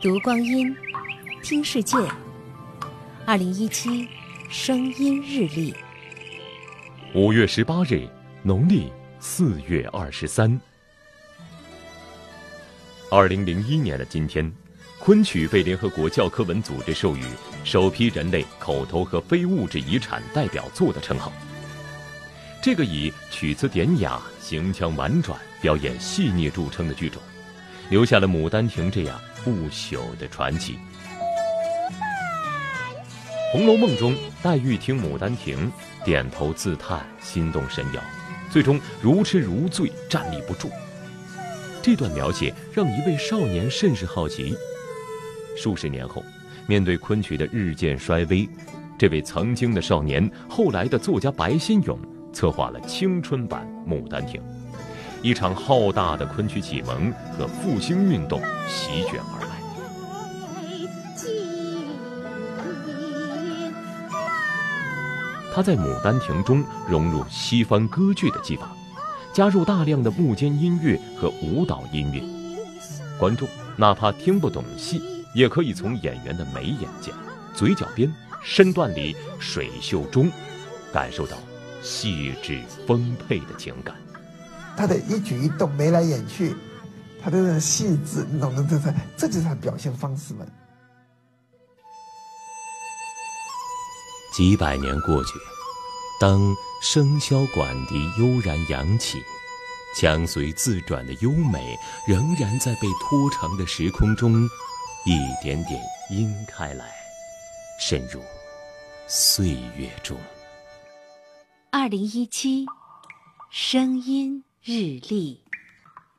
读光阴，听世界。二零一七声音日历，五月十八日，农历四月二十三。二零零一年的今天，昆曲被联合国教科文组织授予首批人类口头和非物质遗产代表作的称号。这个以曲词典雅、行腔婉转、表演细腻著称的剧种。留下了《牡丹亭》这样不朽的传奇。《红楼梦》中，黛玉听《牡丹亭》，点头自叹，心动神摇，最终如痴如醉，站立不住。这段描写让一位少年甚是好奇。数十年后，面对昆曲的日渐衰微，这位曾经的少年，后来的作家白先勇，策划了青春版《牡丹亭》。一场浩大的昆曲启蒙和复兴运动席卷而来。他在《牡丹亭》中融入西方歌剧的技法，加入大量的幕间音乐和舞蹈音乐。观众哪怕听不懂戏，也可以从演员的眉眼间、嘴角边、身段里、水袖中，感受到细致丰沛的情感。他的一举一动，眉来眼去，他的那种细致，你懂得这是，这就是他表现方式嘛。几百年过去，当笙箫管笛悠然扬起，腔随自转的优美，仍然在被拖长的时空中，一点点晕开来，渗入岁月中。二零一七，声音。日历。